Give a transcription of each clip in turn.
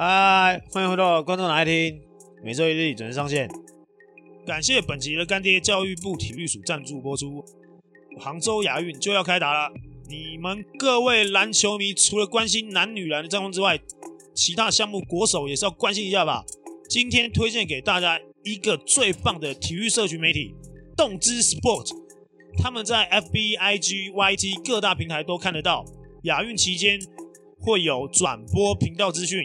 嗨，欢迎回到观众来听，每周一日准时上线。感谢本集的干爹教育部体育署赞助播出。杭州亚运就要开打了，你们各位篮球迷除了关心男女篮的战况之外，其他项目国手也是要关心一下吧。今天推荐给大家一个最棒的体育社群媒体——动之 Sport，他们在 FB、IG、YT 各大平台都看得到。亚运期间会有转播频道资讯。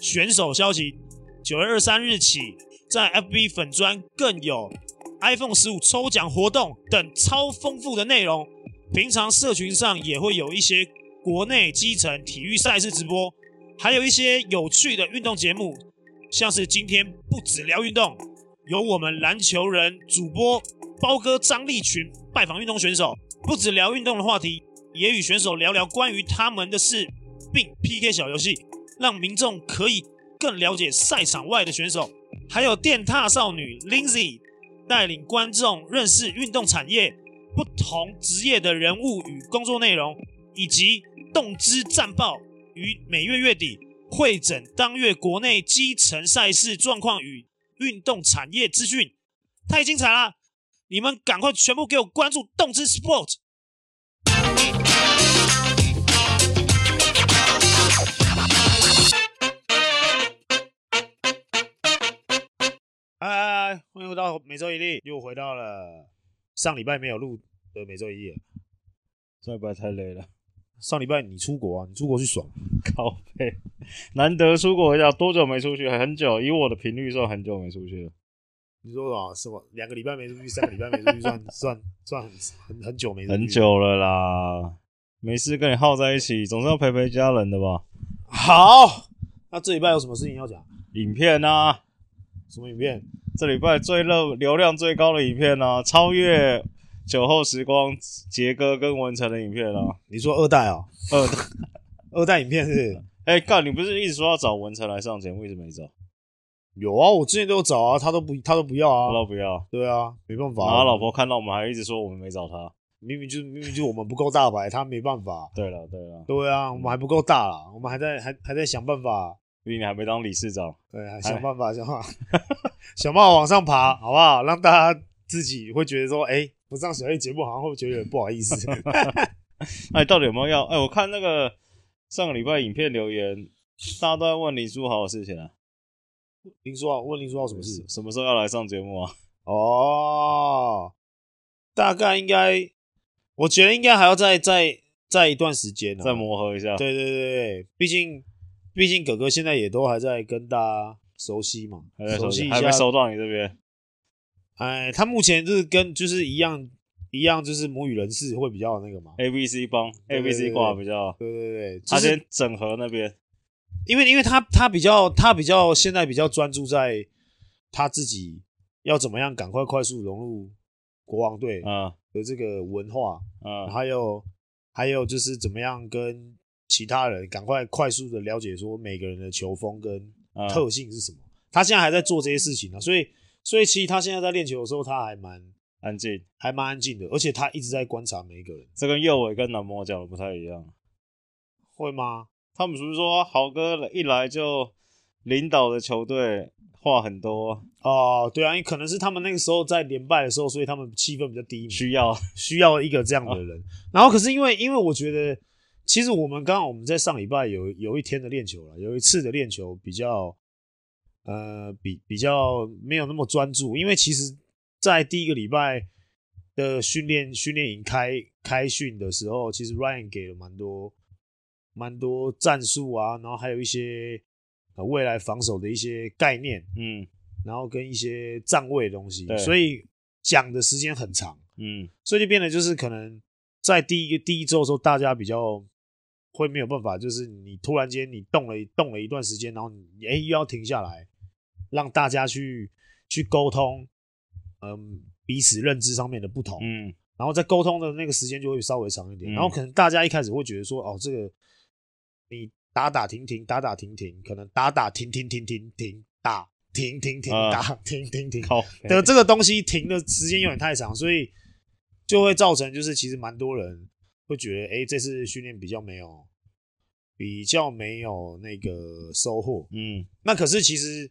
选手消息，九月二十三日起，在 FB 粉专更有 iPhone 十五抽奖活动等超丰富的内容。平常社群上也会有一些国内基层体育赛事直播，还有一些有趣的运动节目，像是今天不止聊运动，有我们篮球人主播包哥张立群拜访运动选手，不止聊运动的话题，也与选手聊聊关于他们的事，并 PK 小游戏。让民众可以更了解赛场外的选手，还有电踏少女 Lindsay 带领观众认识运动产业不同职业的人物与工作内容，以及动之战报于每月月底会诊当月国内基层赛事状况与运动产业资讯，太精彩了！你们赶快全部给我关注动之 Sport。嗨，欢迎回到每周一例，又回到了上礼拜没有录的每周一例。上礼拜太累了。上礼拜你出国啊？你出国去爽？靠背，难得出国一下，多久没出去？很久，以我的频率算很久没出去了。你说啊，什么？两个礼拜没出去，三个礼拜没出去，算算算很很很久没出去。很久了啦，没事跟你耗在一起，总是要陪陪家人的吧？好，那这礼拜有什么事情要讲？影片啊。什么影片？这礼拜最热、流量最高的影片呢、啊？超越酒后时光杰哥跟文成的影片啊！你说二代啊、喔？二代，二代影片是？哎、欸，干，你不是一直说要找文成来上节目，一直没找？有啊，我之前都有找啊，他都不，他都不要啊，他都不要。对啊，没办法、啊。然后他老婆看到我们，还一直说我们没找他，明明就明明就我们不够大牌，他没办法。对了，对了，对啊，我们还不够大啦，我们还在还还在想办法。毕竟你还没当理事长，对，想办法，想办法，想办法往上爬，好不好？让大家自己会觉得说，哎、欸，不上小叶节目好像会觉得有点不好意思。哎到底有没有要？哎、欸，我看那个上个礼拜影片留言，大家都在问林书豪的事情啊。林书豪问林书豪什么事？什么时候要来上节目啊？哦，大概应该，我觉得应该还要再再再一段时间，再磨合一下。对对对对，毕竟。毕竟哥哥现在也都还在跟大家熟悉嘛，还在熟悉一下，还没收到你这边。哎，他目前就是跟就是一样一样，就是母语人士会比较那个嘛，A B C 帮 A B C 挂比较，对对对，他先整合那边，因为因为他他比较他比较现在比较专注在他自己要怎么样赶快快速融入国王队啊。的这个文化啊，还有还有就是怎么样跟。其他人赶快快速的了解说每个人的球风跟特性是什么，他现在还在做这些事情呢，所以所以其实他现在在练球的时候他还蛮安静，还蛮安静的，而且他一直在观察每一个人。这跟右伟跟南摩讲的不太一样，会吗？他们是不是说豪哥一来就领导的球队话很多？哦，对啊，因为可能是他们那个时候在连败的时候，所以他们气氛比较低迷，需要需要一个这样的人。然后可是因为因为我觉得。其实我们刚刚我们在上礼拜有有一天的练球了，有一次的练球比较，呃，比比较没有那么专注，因为其实，在第一个礼拜的训练训练营开开训的时候，其实 Ryan 给了蛮多蛮多战术啊，然后还有一些呃未来防守的一些概念，嗯，然后跟一些站位的东西，所以讲的时间很长，嗯，所以就变得就是可能在第一个第一周的时候，大家比较。会没有办法，就是你突然间你动了动了一段时间，然后你哎又要停下来，让大家去去沟通，嗯，彼此认知上面的不同，嗯，然后在沟通的那个时间就会稍微长一点，然后可能大家一开始会觉得说，哦，这个你打打停停打打停停，可能打打停停停停停打停停停打停停停的这个东西停的时间有点太长，所以就会造成就是其实蛮多人。会觉得，哎，这次训练比较没有，比较没有那个收获。嗯，那可是其实，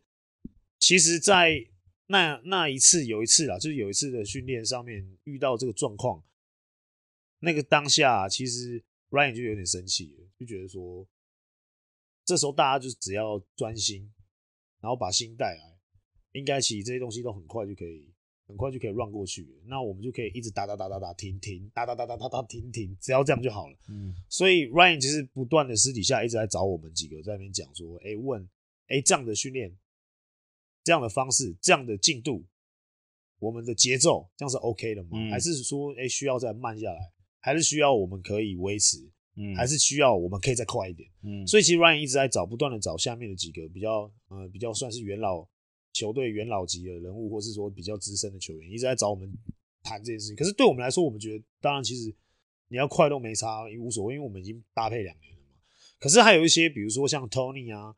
其实，在那那一次有一次啦，就是有一次的训练上面遇到这个状况，那个当下其实 Ryan 就有点生气了，就觉得说，这时候大家就只要专心，然后把心带来，应该其实这些东西都很快就可以，很快就可以 run 过去。那我们就可以一直打打打打打停停，打打打打打打停停，只要这样就好了。嗯，所以 Ryan 其实不断的私底下一直在找我们几个在那边讲说，哎，问，哎，这样的训练。这样的方式，这样的进度，我们的节奏，这样是 OK 的吗？嗯、还是说，哎、欸，需要再慢下来？还是需要我们可以维持？嗯，还是需要我们可以再快一点？嗯，所以其实 Ryan 一直在找，不断的找下面的几个比较，呃，比较算是元老球队元老级的人物，或是说比较资深的球员，一直在找我们谈这件事情。可是对我们来说，我们觉得，当然，其实你要快都没差，也无所谓，因为我们已经搭配两年了嘛。可是还有一些，比如说像 Tony 啊，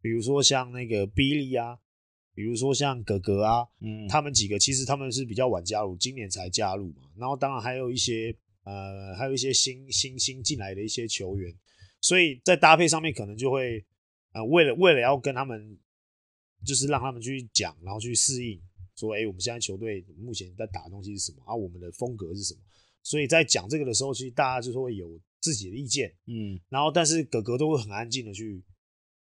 比如说像那个 Billy 啊。比如说像哥哥啊，嗯，他们几个其实他们是比较晚加入，今年才加入嘛。然后当然还有一些呃，还有一些新新新进来的一些球员，所以在搭配上面可能就会呃，为了为了要跟他们，就是让他们去讲，然后去适应，说，哎，我们现在球队目前在打的东西是什么啊？我们的风格是什么？所以在讲这个的时候，其实大家就是会有自己的意见，嗯，然后但是哥哥都会很安静的去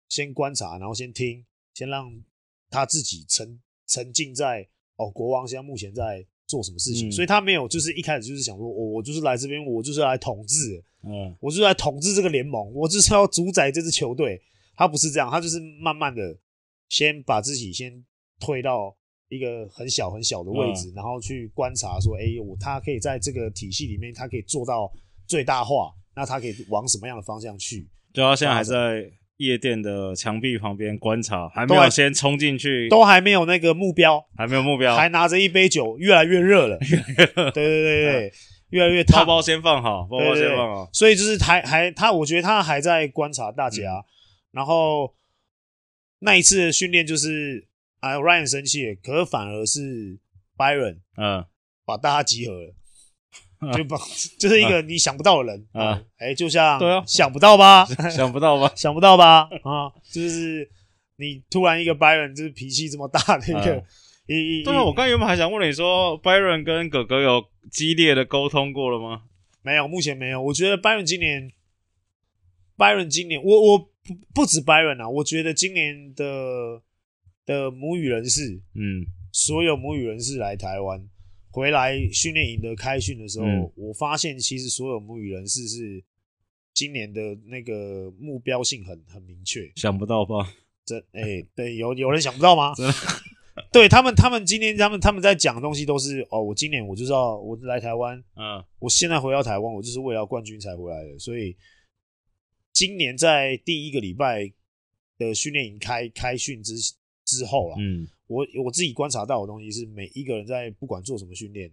先观察，然后先听，先让。他自己沉沉浸在哦，国王现在目前在做什么事情，嗯、所以他没有就是一开始就是想说，我我就是来这边，我就是来统治，嗯，我就是来统治这个联盟，我就是要主宰这支球队。他不是这样，他就是慢慢的先把自己先推到一个很小很小的位置，嗯、然后去观察说，哎、欸，我他可以在这个体系里面，他可以做到最大化，那他可以往什么样的方向去？就他现在还在。夜店的墙壁旁边观察，还没有先冲进去，都还没有那个目标，还没有目标，还拿着一杯酒，越来越热了，越来越热，对对对对，越来越烫。包包先放好，包包先放好。所以就是还还他，我觉得他还在观察大家。嗯、然后那一次的训练就是啊，Ryan 生气了，可是反而是 Byron 嗯把大家集合了。就不就是一个你想不到的人啊！哎，就像对啊，想不到吧？想不到吧？想不到吧？啊，就是你突然一个 Byron 就是脾气这么大的一个，一对啊，我刚原本还想问你说，Byron 跟哥哥有激烈的沟通过了吗？没有，目前没有。我觉得 Byron 今年，Byron 今年，我我不不止 Byron 啊，我觉得今年的的母语人士，嗯，所有母语人士来台湾。回来训练营的开训的时候，嗯、我发现其实所有母语人士是今年的那个目标性很很明确。想不到吧？这哎、欸，对，有有人想不到吗？对他们，他们今天他们他们在讲的东西都是哦，我今年我就知道我来台湾，嗯，我现在回到台湾，我就是为了冠军才回来的。所以今年在第一个礼拜的训练营开开训之之后啊，嗯。我我自己观察到的东西是，每一个人在不管做什么训练，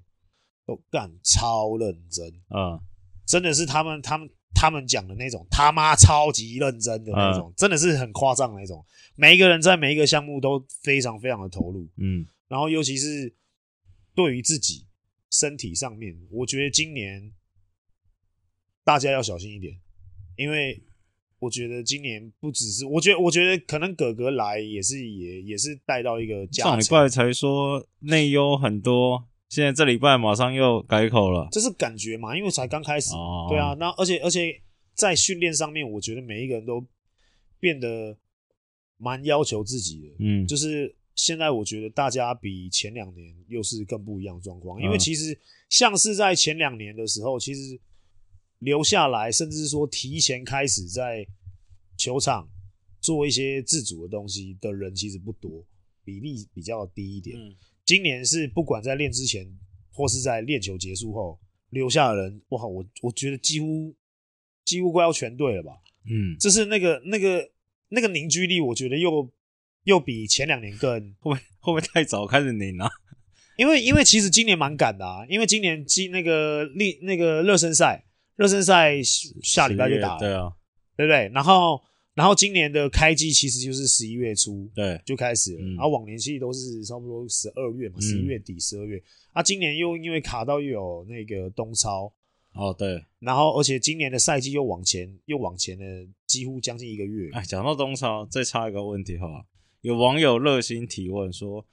都干超认真啊！嗯、真的是他们他们他们讲的那种他妈超级认真的那种，嗯、真的是很夸张的那种。每一个人在每一个项目都非常非常的投入，嗯，然后尤其是对于自己身体上面，我觉得今年大家要小心一点，因为。我觉得今年不只是，我觉得，我觉得可能哥哥来也是，也也是带到一个加。上礼拜才说内忧很多，现在这礼拜马上又改口了。这是感觉嘛？因为才刚开始。哦。对啊，那而且而且在训练上面，我觉得每一个人都变得蛮要求自己的。嗯。就是现在，我觉得大家比前两年又是更不一样的状况，因为其实像是在前两年的时候，其实。留下来，甚至是说提前开始在球场做一些自主的东西的人，其实不多，比例比较低一点。嗯、今年是不管在练之前或是在练球结束后留下的人，哇，我我觉得几乎几乎快要全对了吧？嗯，就是那个那个那个凝聚力，我觉得又又比前两年更会不会会不会太早开始凝啊？因为因为其实今年蛮赶的啊，因为今年今那个历那个热身赛。热身赛下礼拜就打了，对啊，对不对？然后，然后今年的开季其实就是十一月初，对，就开始了。嗯、然后往年其实都是差不多十二月嘛，十一月底、十二月。嗯、啊，今年又因为卡到又有那个冬超，哦，对。然后，而且今年的赛季又往前，又往前了几乎将近一个月。哎，讲到东超，再插一个问题哈，有网友热心提问说：“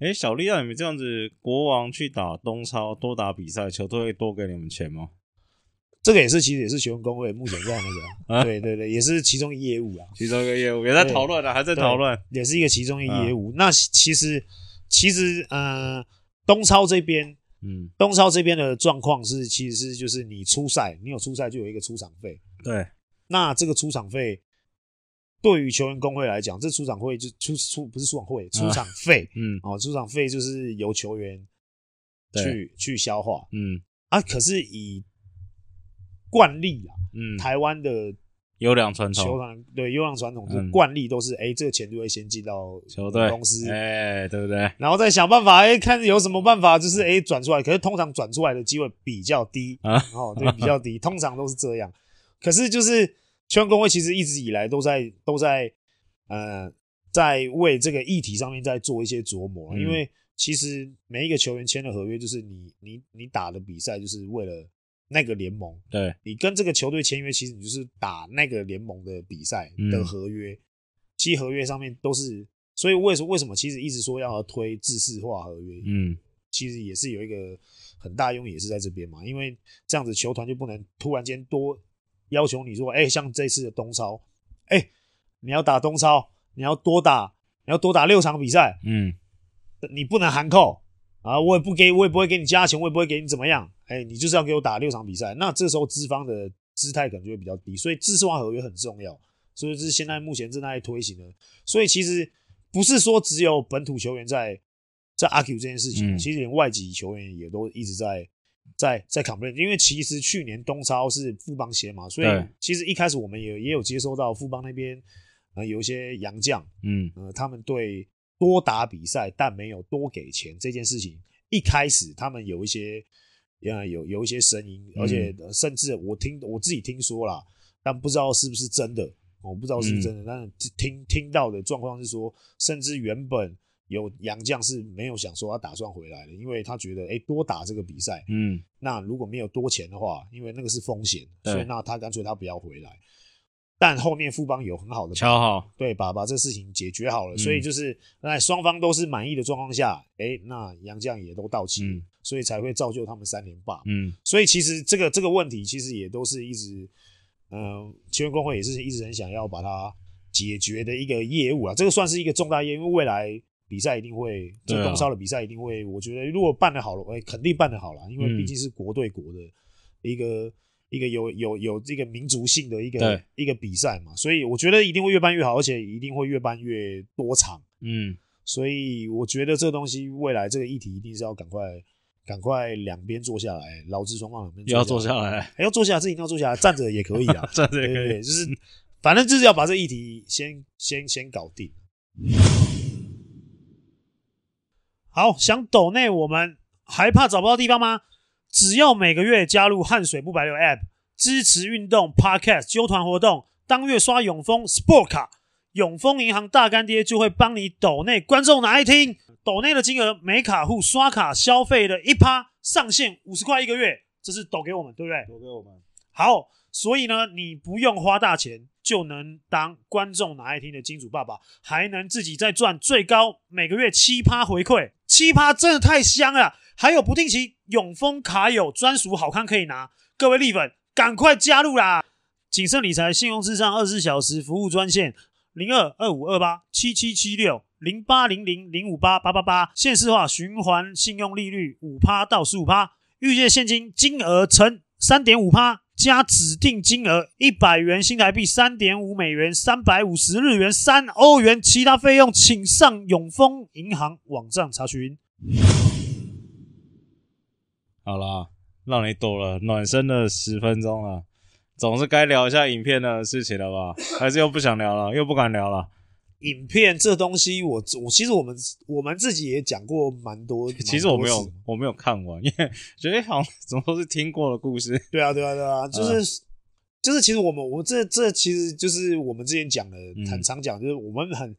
哎，小丽让你们这样子，国王去打东超多打比赛，球队会多给你们钱吗？”这个也是，其实也是球员工会目前在那个，啊、对对对，也是其中一业务啊，其中一个业务也在讨论啊，还在讨论，也是一个其中一个业务。啊、那其实其实呃，东超这边，嗯，东超这边的状况是，其实是就是你出赛，你有出赛就有一个出场费，对。那这个出场费对于球员工会来讲，这出场费就出出不是出场费，出场费，嗯，哦，出场费就是由球员去去消化，嗯。啊，可是以惯例啊，嗯，台湾的优良传统球团对优良传统，是惯例都是哎、这个钱就会先进到球队公司，哎、欸，对不对？然后再想办法，哎、欸，看有什么办法，就是哎转出来。可是通常转出来的机会比较低啊，哦，对，比较低，通常都是这样。可是就是球员工会其实一直以来都在都在呃，在为这个议题上面在做一些琢磨，嗯、因为其实每一个球员签的合约，就是你你你打的比赛，就是为了。那个联盟，对，你跟这个球队签约，其实你就是打那个联盟的比赛的合约，其实合约上面都是，所以为什么为什么其实一直说要推制式化合约，嗯，其实也是有一个很大用意，也是在这边嘛，因为这样子球团就不能突然间多要求你说，哎，像这次的东超，哎，你要打东超，你要多打，你要多打六场比赛，嗯，你不能含扣。啊，我也不给，我也不会给你加钱，我也不会给你怎么样。哎、欸，你就是要给我打六场比赛，那这时候资方的姿态可能就会比较低，所以制式化合约很重要。所以这是现在目前正在推行的。所以其实不是说只有本土球员在在 argue 这件事情，嗯、其实连外籍球员也都一直在在在 complain。因为其实去年东超是富邦鞋嘛，所以其实一开始我们也也有接收到富邦那边呃有一些洋将，嗯呃他们对。多打比赛，但没有多给钱这件事情，一开始他们有一些，呃，有有一些声音，而且甚至我听我自己听说啦，但不知道是不是真的，我不知道是不是真的，但是听听到的状况是说，甚至原本有杨将是没有想说他打算回来的，因为他觉得，哎，多打这个比赛，嗯，那如果没有多钱的话，因为那个是风险，所以那他干脆他不要回来。但后面富邦有很好的敲好，对，把把这事情解决好了，嗯、所以就是在双方都是满意的状况下，哎、欸，那杨将也都到齐，嗯、所以才会造就他们三连霸。嗯，所以其实这个这个问题其实也都是一直，嗯、呃，球员工会也是一直很想要把它解决的一个业务啊，这个算是一个重大业务，因为未来比赛一定会，这东超的比赛一定会，我觉得如果办得好了，哎、欸，肯定办得好了，因为毕竟是国对国的一个。一个有有有这个民族性的一个一个比赛嘛，所以我觉得一定会越办越好，而且一定会越办越多场。嗯，所以我觉得这个东西未来这个议题一定是要赶快赶快两边坐下来，劳资双方两边要坐下来，还要坐下来，这一定要坐下来，站着也可以啊，站着也可以，就是反正就是要把这个议题先先先搞定。好，想抖内我们还怕找不到地方吗？只要每个月加入汗水不白流 App，支持运动 Podcast 纠团活动，当月刷永丰 Sport 卡，永丰银行大干爹就会帮你抖内观众拿一听，抖内的金额每卡户刷卡消费的一趴上限五十块一个月，这是抖给我们，对不对？抖给我们。好，所以呢，你不用花大钱就能当观众拿一听的金主爸爸，还能自己再赚最高每个月七趴回馈，七趴真的太香了。还有不定期永丰卡友专属好康可以拿，各位力粉赶快加入啦！谨慎理财，信用至上，二十四小时服务专线零二二五二八七七七六零八零零零五八八八八，现时化循环信用利率五趴到十五趴，预借现金金额乘三点五趴加指定金额一百元新台币三点五美元三百五十日元三欧元，其他费用请上永丰银行网站查询。好啦，让你躲了暖身的十分钟了，总是该聊一下影片的事情了吧？还是又不想聊了，又不敢聊了？影片这东西我，我我其实我们我们自己也讲过蛮多。其实我没有我没有看完，因为觉得好像怎么都是听过的故事。对啊，对啊，对啊，就是、嗯、就是，其实我们我们这这其实就是我们之前讲的，很常讲，就是我们很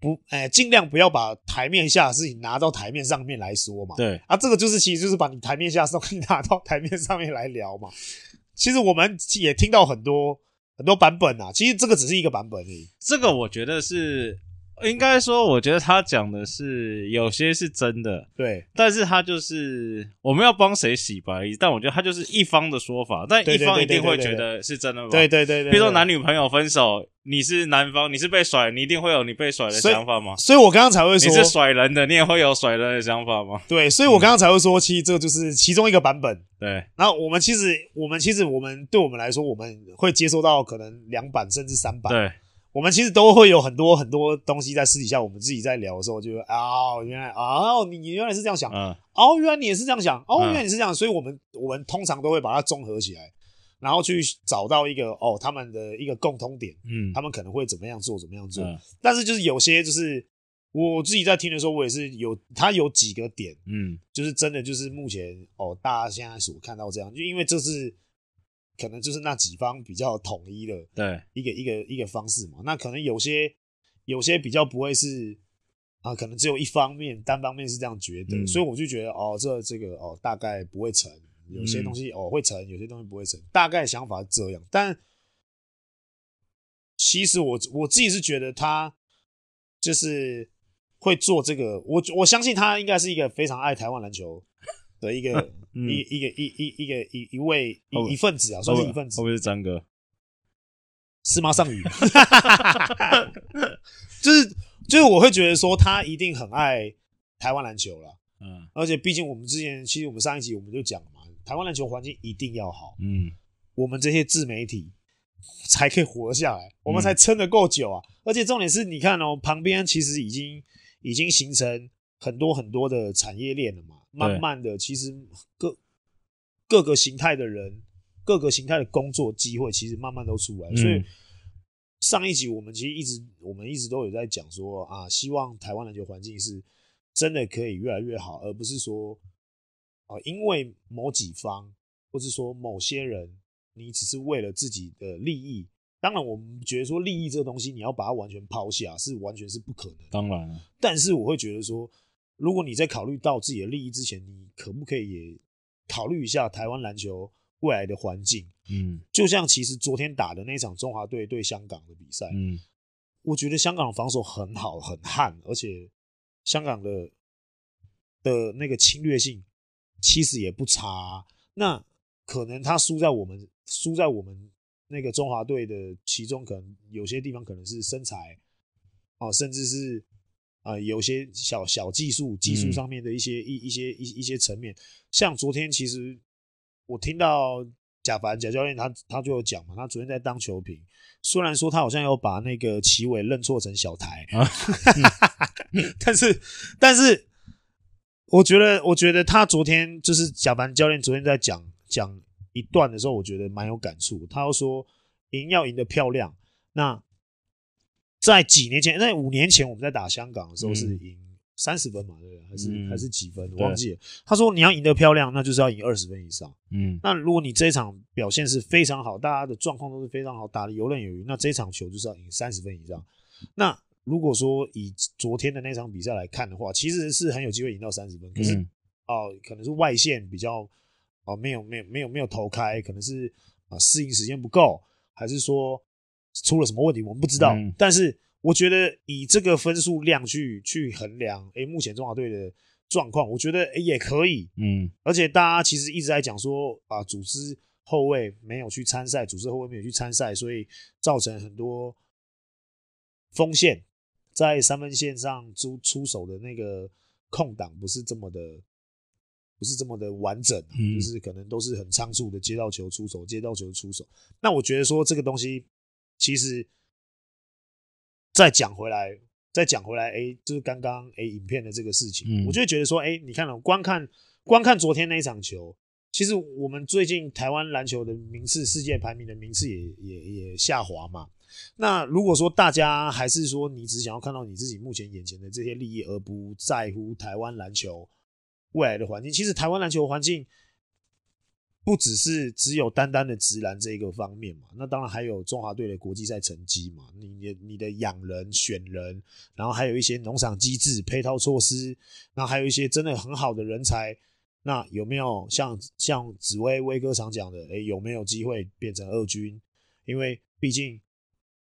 不，哎，尽量不要把台面下的事情拿到台面上面来说嘛。对啊，这个就是其实就是把你台面下的事情 拿到台面上面来聊嘛。其实我们也听到很多很多版本啊，其实这个只是一个版本而已。这个我觉得是。应该说，我觉得他讲的是有些是真的，对，但是他就是我们要帮谁洗白，但我觉得他就是一方的说法，但一方一定会觉得是真的吗？对对对对，比如说男女朋友分手，你是男方，你是被甩，你一定会有你被甩的想法吗？所以，所以我刚刚才会说，你是甩人的，你也会有甩人的想法吗？对，所以我刚刚才会说，其实这就是其中一个版本。对，然后我们其实，我们其实，我们对我们来说，我们会接收到可能两版甚至三版。对。我们其实都会有很多很多东西在私底下，我们自己在聊的时候，就哦，原来哦，你原来是这样想，嗯，哦，原来你也是这样想，哦，原来你是这样，所以我们我们通常都会把它综合起来，然后去找到一个哦，他们的一个共通点，嗯，他们可能会怎么样做，怎么样做，嗯，但是就是有些就是我自己在听的时候，我也是有它有几个点，嗯，就是真的就是目前哦，大家现在所看到这样，就因为这是。可能就是那几方比较统一的，对。一个一个一个方式嘛。那可能有些有些比较不会是啊，可能只有一方面单方面是这样觉得，嗯、所以我就觉得哦，这这个哦大概不会成，有些东西、嗯、哦会成，有些东西不会成，大概想法是这样。但其实我我自己是觉得他就是会做这个，我我相信他应该是一个非常爱台湾篮球的一个。嗯、一一个一一一个一一位一一份子啊，算是一份子。会不会是张哥？是吗？上宇，就是就是，我会觉得说他一定很爱台湾篮球了。嗯，而且毕竟我们之前，其实我们上一集我们就讲了嘛，台湾篮球环境一定要好。嗯，我们这些自媒体才可以活下来，我们才撑得够久啊。嗯、而且重点是，你看哦，旁边其实已经已经形成很多很多的产业链了嘛。慢慢的，其实各各个形态的人，各个形态的工作机会，其实慢慢都出来。所以上一集我们其实一直，我们一直都有在讲说啊，希望台湾篮球环境是真的可以越来越好，而不是说啊，因为某几方或是说某些人，你只是为了自己的利益。当然，我们觉得说利益这个东西，你要把它完全抛下，是完全是不可能。当然了，但是我会觉得说。如果你在考虑到自己的利益之前，你可不可以也考虑一下台湾篮球未来的环境？嗯，就像其实昨天打的那场中华队对香港的比赛，嗯，我觉得香港防守很好，很悍，而且香港的的那个侵略性其实也不差。那可能他输在我们输在我们那个中华队的其中，可能有些地方可能是身材哦，甚至是。啊、呃，有些小小技术、技术上面的一些一、嗯、一些一一些层面，像昨天其实我听到贾凡贾教练他他就有讲嘛，他昨天在当球评，虽然说他好像有把那个齐伟认错成小台，但是但是我觉得我觉得他昨天就是贾凡教练昨天在讲讲一段的时候，我觉得蛮有感触。他又说赢要赢得漂亮，那。在几年前，在五年前，我们在打香港的时候是赢三十分嘛，对不对？还是、嗯、还是几分？我忘记了。他说你要赢得漂亮，那就是要赢二十分以上。嗯，那如果你这一场表现是非常好，大家的状况都是非常好，打得游刃有余，那这一场球就是要赢三十分以上。那如果说以昨天的那场比赛来看的话，其实是很有机会赢到三十分，可是哦、嗯呃，可能是外线比较哦、呃，没有没有没有没有投开，可能是啊适应时间不够，还是说？出了什么问题，我们不知道。嗯、但是我觉得以这个分数量去去衡量，诶，目前中华队的状况，我觉得诶也可以。嗯，而且大家其实一直在讲说啊，组织后卫没有去参赛，组织后卫没有去参赛，所以造成很多锋线在三分线上出出手的那个空档不是这么的，不是这么的完整，嗯、就是可能都是很仓促的接到球出手，接到球出手。那我觉得说这个东西。其实，再讲回来，再讲回来，哎，就是刚刚哎，影片的这个事情，嗯、我就会觉得说，哎，你看了、哦、观看观看昨天那一场球，其实我们最近台湾篮球的名次，世界排名的名次也也也下滑嘛。那如果说大家还是说你只想要看到你自己目前眼前的这些利益，而不在乎台湾篮球未来的环境，其实台湾篮球环境。不只是只有单单的直篮这一个方面嘛，那当然还有中华队的国际赛成绩嘛，你你你的养人选人，然后还有一些农场机制配套措施，那还有一些真的很好的人才，那有没有像像紫薇威哥常讲的，诶、有没有机会变成二军？因为毕竟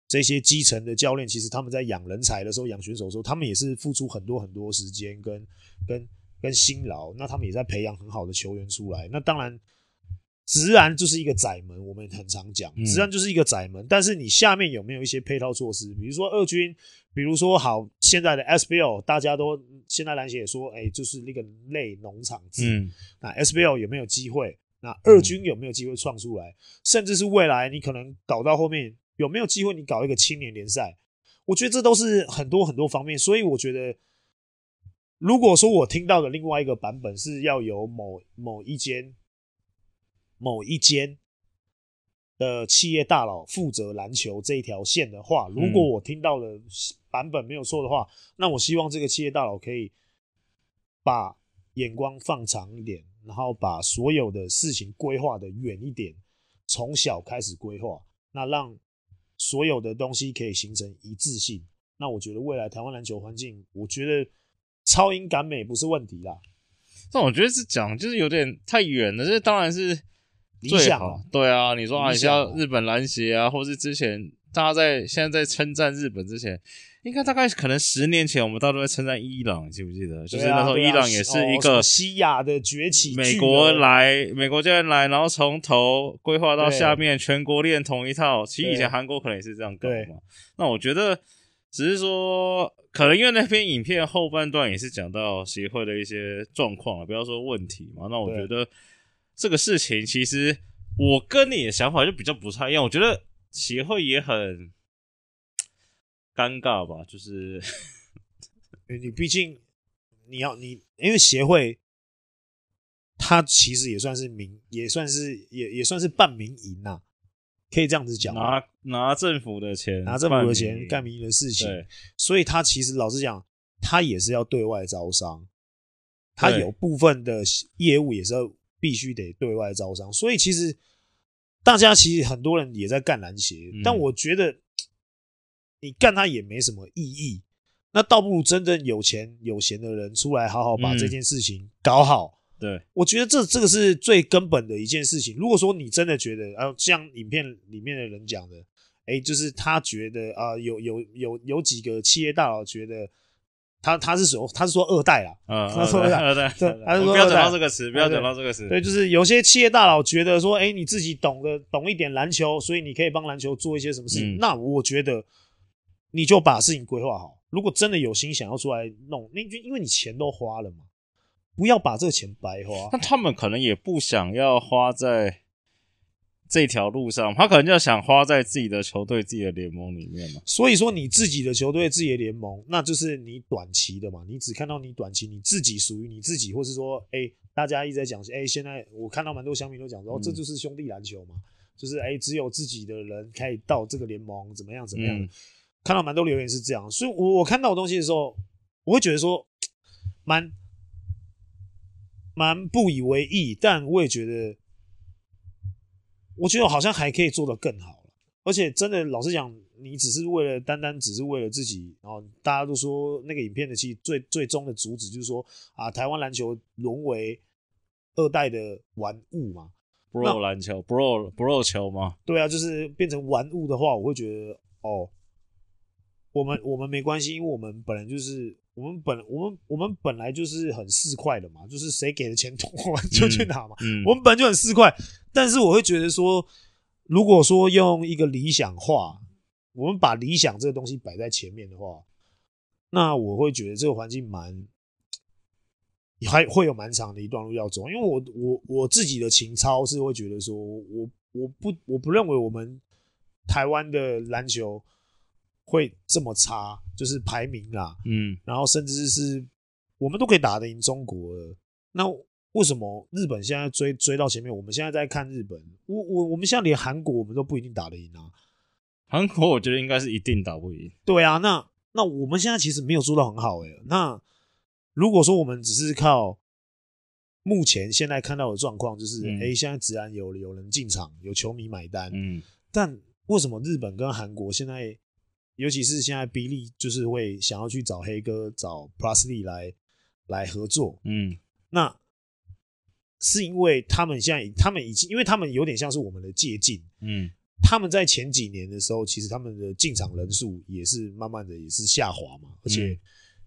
这些基层的教练，其实他们在养人才的时候、养选手的时候，他们也是付出很多很多时间跟跟跟辛劳，那他们也在培养很好的球员出来，那当然。职篮就是一个窄门，我们很常讲，直然就是一个窄门。但是你下面有没有一些配套措施？比如说二军，比如说好现在的 SBL，大家都现在篮协也说，哎、欸，就是那个类农场制。嗯，那 SBL 有没有机会？那二军有没有机会创出来？甚至是未来你可能搞到后面有没有机会？你搞一个青年联赛？我觉得这都是很多很多方面。所以我觉得，如果说我听到的另外一个版本是要有某某一间。某一间的企业大佬负责篮球这一条线的话，如果我听到的版本没有错的话，那我希望这个企业大佬可以把眼光放长一点，然后把所有的事情规划的远一点，从小开始规划，那让所有的东西可以形成一致性。那我觉得未来台湾篮球环境，我觉得超英赶美不是问题啦。但我觉得是讲就是有点太远了，这当然是。理想啊，对啊，你说啊，你像日本篮协啊，或是之前大家在现在在称赞日本之前，应该大概可能十年前，我们大都在称赞伊朗，记不记得？就是那时候伊朗也是一个西亚的崛起，美国来，美国教练来，然后从头规划到下面，全国练同一套。其实以前韩国可能也是这样搞嘛。那我觉得只是说，可能因为那篇影片后半段也是讲到协会的一些状况啊，不要说问题嘛。那我觉得。这个事情其实我跟你的想法就比较不太一样，我觉得协会也很尴尬吧，就是 你毕竟你要你，因为协会它其实也算是民，也算是也也算是半民营呐，可以这样子讲，拿拿政府的钱，拿政府的钱干民营的事情，所以他其实老实讲，他也是要对外招商，他有部分的业务也是要。必须得对外招商，所以其实大家其实很多人也在干篮协，但我觉得你干他也没什么意义，那倒不如真正有钱有闲的人出来好好把这件事情搞好。对，我觉得这这个是最根本的一件事情。如果说你真的觉得，啊，像影片里面的人讲的，哎，就是他觉得啊，有有有有几个企业大佬觉得。他他是说他是说二代啦，嗯，他说二代，二代，对，他是说不要讲到这个词，不要讲到这个词。对，就是有些企业大佬觉得说，哎，你自己懂得懂一点篮球，所以你可以帮篮球做一些什么事情。那我觉得你就把事情规划好。如果真的有心想要出来弄，那就因为你钱都花了嘛，不要把这个钱白花。那他们可能也不想要花在。这条路上，他可能就想花在自己的球队、自己的联盟里面嘛。所以说，你自己的球队、自己的联盟，那就是你短期的嘛。你只看到你短期，你自己属于你自己，或是说，哎、欸，大家一直在讲，哎、欸，现在我看到蛮多乡民都讲说，这就是兄弟篮球嘛，就是哎、欸，只有自己的人可以到这个联盟，怎么样怎么样。看到蛮多留言是这样，所以我我看到的东西的时候，我会觉得说，蛮蛮不以为意，但我也觉得。我觉得好像还可以做得更好，而且真的老实讲，你只是为了单单只是为了自己，然后大家都说那个影片的其实最最终的主旨就是说啊，台湾篮球沦为二代的玩物嘛，bro 篮球，bro bro 球吗？对啊，就是变成玩物的话，我会觉得哦，我们我们没关系，因为我们本来就是。我们本我们我们本来就是很市侩的嘛，就是谁给的钱多 就去拿嘛。嗯嗯、我们本来就很市侩，但是我会觉得说，如果说用一个理想化，我们把理想这个东西摆在前面的话，那我会觉得这个环境蛮还会有蛮长的一段路要走。因为我我我自己的情操是会觉得说，我我不我不认为我们台湾的篮球。会这么差，就是排名啦，嗯，然后甚至是我们都可以打得赢中国了，那为什么日本现在追追到前面？我们现在在看日本，我我我们现在连韩国我们都不一定打得赢啊。韩国我觉得应该是一定打不赢。对啊，那那我们现在其实没有做到很好诶。那如果说我们只是靠目前现在看到的状况就是，哎、嗯欸，现在自然有有人进场，有球迷买单，嗯，但为什么日本跟韩国现在，尤其是现在比利就是会想要去找黑哥、找 Plusly 来来合作？嗯，那是因为他们现在他们已经，因为他们有点像是我们的借镜，嗯，他们在前几年的时候，其实他们的进场人数也是慢慢的也是下滑嘛，而且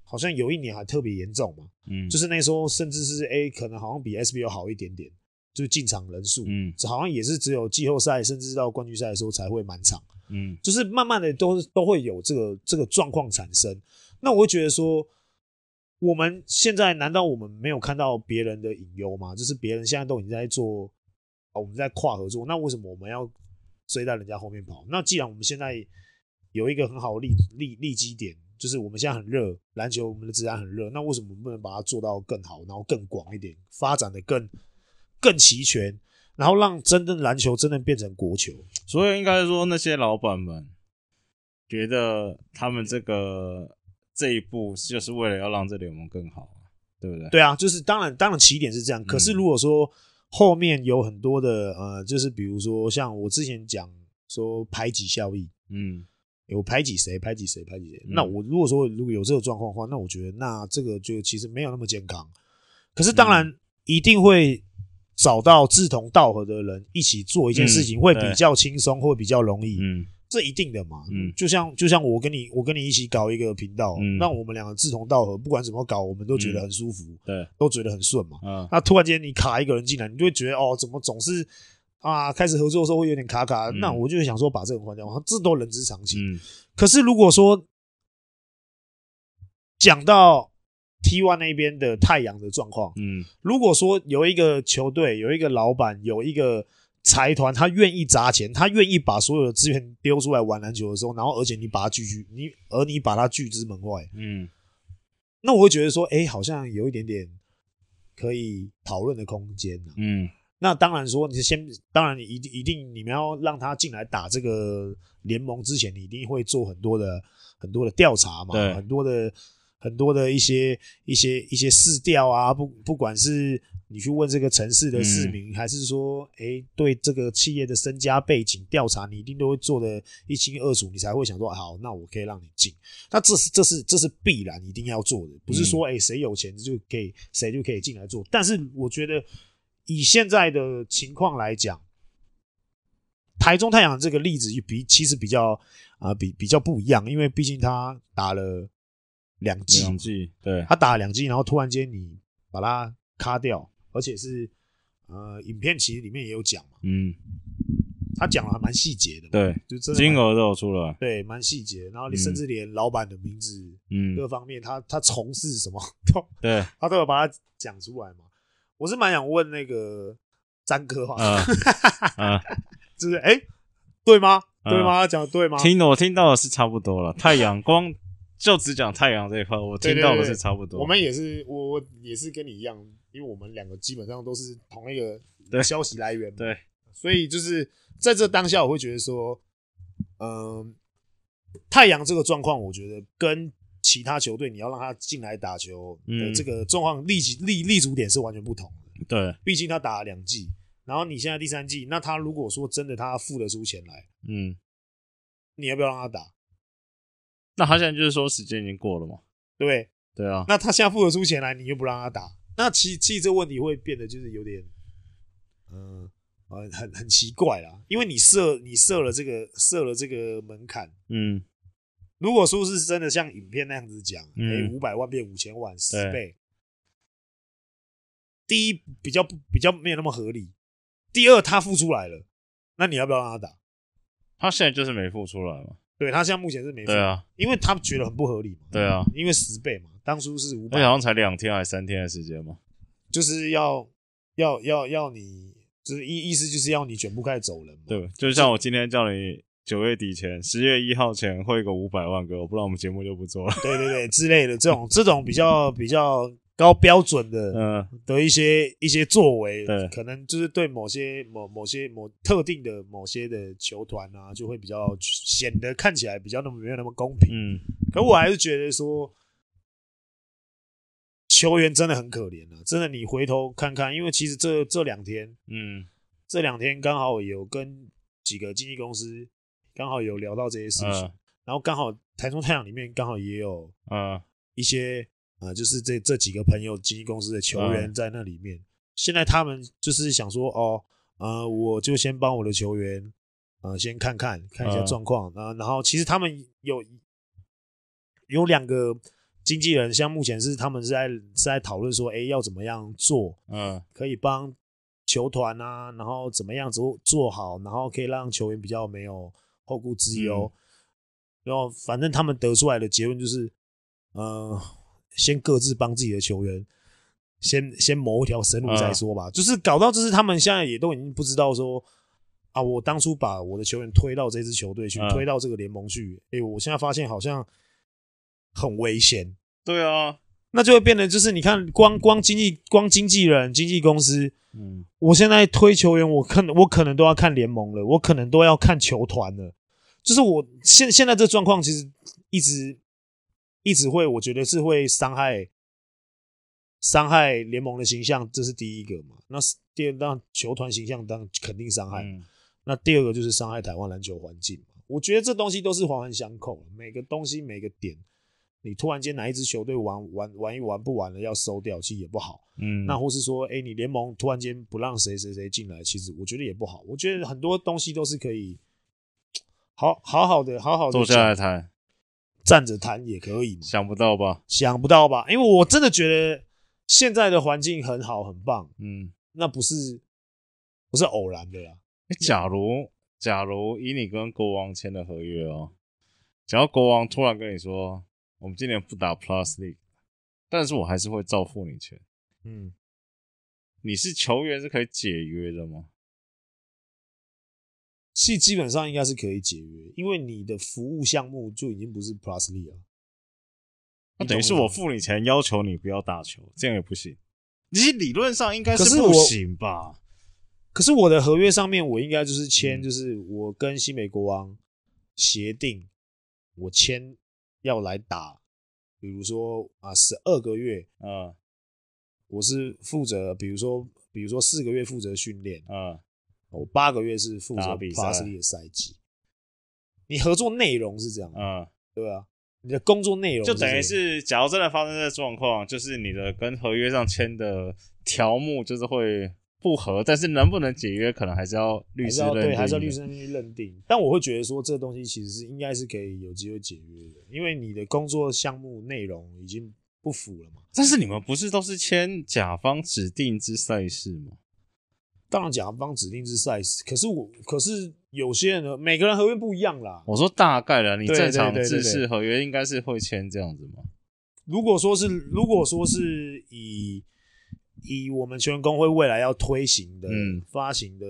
好像有一年还特别严重嘛，嗯，就是那时候甚至是 A 可能好像比 SBO 好一点点，就是进场人数，嗯，好像也是只有季后赛甚至到冠军赛的时候才会满场，嗯，就是慢慢的都都会有这个这个状况产生。那我会觉得说，我们现在难道我们没有看到别人的隐忧吗？就是别人现在都已经在做，我们在跨合作，那为什么我们要追在人家后面跑？那既然我们现在有一个很好的利利利基点，就是我们现在很热，篮球我们的治安很热，那为什么我们不能把它做到更好，然后更广一点，发展的更更齐全，然后让真正篮球真的变成国球？所以应该说那些老板们觉得他们这个这一步就是为了要让这联盟更好，对不对？对啊，就是当然当然起点是这样，可是如果说后面有很多的呃，就是比如说像我之前讲说排挤效益，嗯。有排挤谁？排挤谁？排挤谁？那我如果说如果有这个状况的话，那我觉得那这个就其实没有那么健康。可是当然一定会找到志同道合的人一起做一件事情，会比较轻松，会比较容易。嗯，这一定的嘛。嗯，就像就像我跟你我跟你一起搞一个频道，嗯，让我们两个志同道合，不管怎么搞，我们都觉得很舒服，对，都觉得很顺嘛。嗯，那突然间你卡一个人进来，你就会觉得哦，怎么总是。啊，开始合作的时候会有点卡卡，嗯、那我就想说把这个换掉，这都人之常情。嗯、可是如果说讲到 T1 那边的太阳的状况，嗯，如果说有一个球队，有一个老板，有一个财团，他愿意砸钱，他愿意把所有的资源丢出来玩篮球的时候，然后而且你把他拒拒你，而你把他拒之门外，嗯，那我会觉得说，哎、欸，好像有一点点可以讨论的空间、啊、嗯。那当然说，你先当然你一定一定你们要让他进来打这个联盟之前，你一定会做很多的很多的调查嘛，很多的很多的一些一些一些市调啊，不不管是你去问这个城市的市民，嗯、还是说哎、欸、对这个企业的身家背景调查，你一定都会做的一清二楚，你才会想说好，那我可以让你进。那这是这是这是必然一定要做的，不是说哎谁、欸、有钱就可以谁就可以进来做。但是我觉得。以现在的情况来讲，台中太阳这个例子比其实比较啊、呃、比比较不一样，因为毕竟他打了两季，对，他打了两季，然后突然间你把它卡掉，而且是呃影片其实里面也有讲嘛，嗯，他讲了还蛮细节的，对，就真的金额都有出来，对，蛮细节，然后你甚至连老板的名字，嗯，各方面他他从事什么都，对，他都有把它讲出来嘛。我是蛮想问那个詹哥哈，嗯，嗯 就是哎、欸，对吗？对吗？他讲的对吗？听我听到的是差不多了。太阳光就只讲太阳这一块，我听到的是差不多。我们也是，我我也是跟你一样，因为我们两个基本上都是同一个消息来源嘛，对，所以就是在这当下，我会觉得说，嗯、呃，太阳这个状况，我觉得跟。其他球队，你要让他进来打球的这个状况立即立立足点是完全不同的。对，毕竟他打了两季，然后你现在第三季，那他如果说真的他付得出钱来，嗯，你要不要让他打？那他现在就是说时间已经过了嘛？对不对？对啊。那他现在付得出钱来，你又不让他打，那其其实这个问题会变得就是有点，嗯呃很很奇怪啦，因为你设你设了这个设了这个门槛，嗯。如果说是真的像影片那样子讲，哎，五百万变五千万，十倍。第一比较不比较没有那么合理，第二他付出来了，那你要不要让他打？他现在就是没付出来嘛。对，他现在目前是没付。对啊，因为他觉得很不合理嘛。对啊，因为十倍嘛，当初是五百，好像才两天还是三天的时间嘛，就是要要要要你，就是意意思就是要你卷铺开始走人嘛。对，就像我今天叫你。九月底前，十月一号前汇个五百万给我，不然我们节目就不做了。对对对，之类的这种这种比较比较高标准的，嗯，的一些一些作为，对，可能就是对某些某某些某特定的某些的球团啊，就会比较显得看起来比较那么没有那么公平。嗯，可我还是觉得说，球员真的很可怜啊，真的，你回头看看，因为其实这这两天，嗯，这两天刚好有跟几个经纪公司刚好有聊到这些事情，呃、然后刚好台中太阳里面刚好也有嗯。一些啊、呃，就是这这几个朋友经纪公司的球员在那里面，呃、现在他们就是想说，哦，呃，我就先帮我的球员，呃，先看看看一下状况，呃，然后其实他们有有两个。经纪人像目前是他们是在是在讨论说，哎、欸，要怎么样做，嗯，可以帮球团啊，然后怎么样做做好，然后可以让球员比较没有后顾之忧。嗯、然后反正他们得出来的结论就是，呃，先各自帮自己的球员先先谋一条生路再说吧。嗯、就是搞到就是他们现在也都已经不知道说，啊，我当初把我的球员推到这支球队去，嗯、推到这个联盟去，哎、欸，我现在发现好像。很危险，对啊，那就会变得就是你看，光光经纪光经纪人、经纪公司，嗯，我现在推球员，我可能我可能都要看联盟了，我可能都要看球团了，就是我现现在这状况，其实一直一直会，我觉得是会伤害伤害联盟的形象，这是第一个嘛。那第二，当球团形象当肯定伤害，嗯，那第二个就是伤害台湾篮球环境嘛。我觉得这东西都是环环相扣，每个东西每个点。你突然间哪一支球队玩玩玩一玩不玩了要收掉，其实也不好。嗯，那或是说，哎、欸，你联盟突然间不让谁谁谁进来，其实我觉得也不好。我觉得很多东西都是可以 好好好的好好的坐下来谈，站着谈也可以。想不到吧？想不到吧？因为我真的觉得现在的环境很好很棒。嗯，那不是不是偶然的呀。假如假如以你跟国王签的合约哦，假如国王突然跟你说。我们今年不打 Plus League，但是我还是会照付你钱。嗯，你是球员是可以解约的吗？其实基本上应该是可以解约，因为你的服务项目就已经不是 Plus 了。那等于是我付你钱，要求你不要打球，这样也不行。其实理论上应该是不行吧？可是我的合约上面，我应该就是签，就是我跟新美国王协定，我签。要来打，比如说啊，十二个月，嗯，我是负责，比如说，比如说四个月负责训练，嗯，我八个月是负责比赛的赛季。你合作内容是这样，嗯，对啊，你的工作内容就等于是，假如真的发生这状况，就是你的跟合约上签的条目就是会。不合，但是能不能解约，可能还是要律师认定。对，还是要律师那边去认定。但我会觉得说，这东西其实是应该是可以有机会解约的，因为你的工作项目内容已经不符了嘛。但是你们不是都是签甲方指定之赛事吗？当然，甲方指定之赛事，可是我，可是有些人呢，每个人合约不一样啦。我说大概啦，你正常制式合约应该是会签这样子吗？如果说是，如果说是以。以我们球员工会未来要推行的、嗯、发行的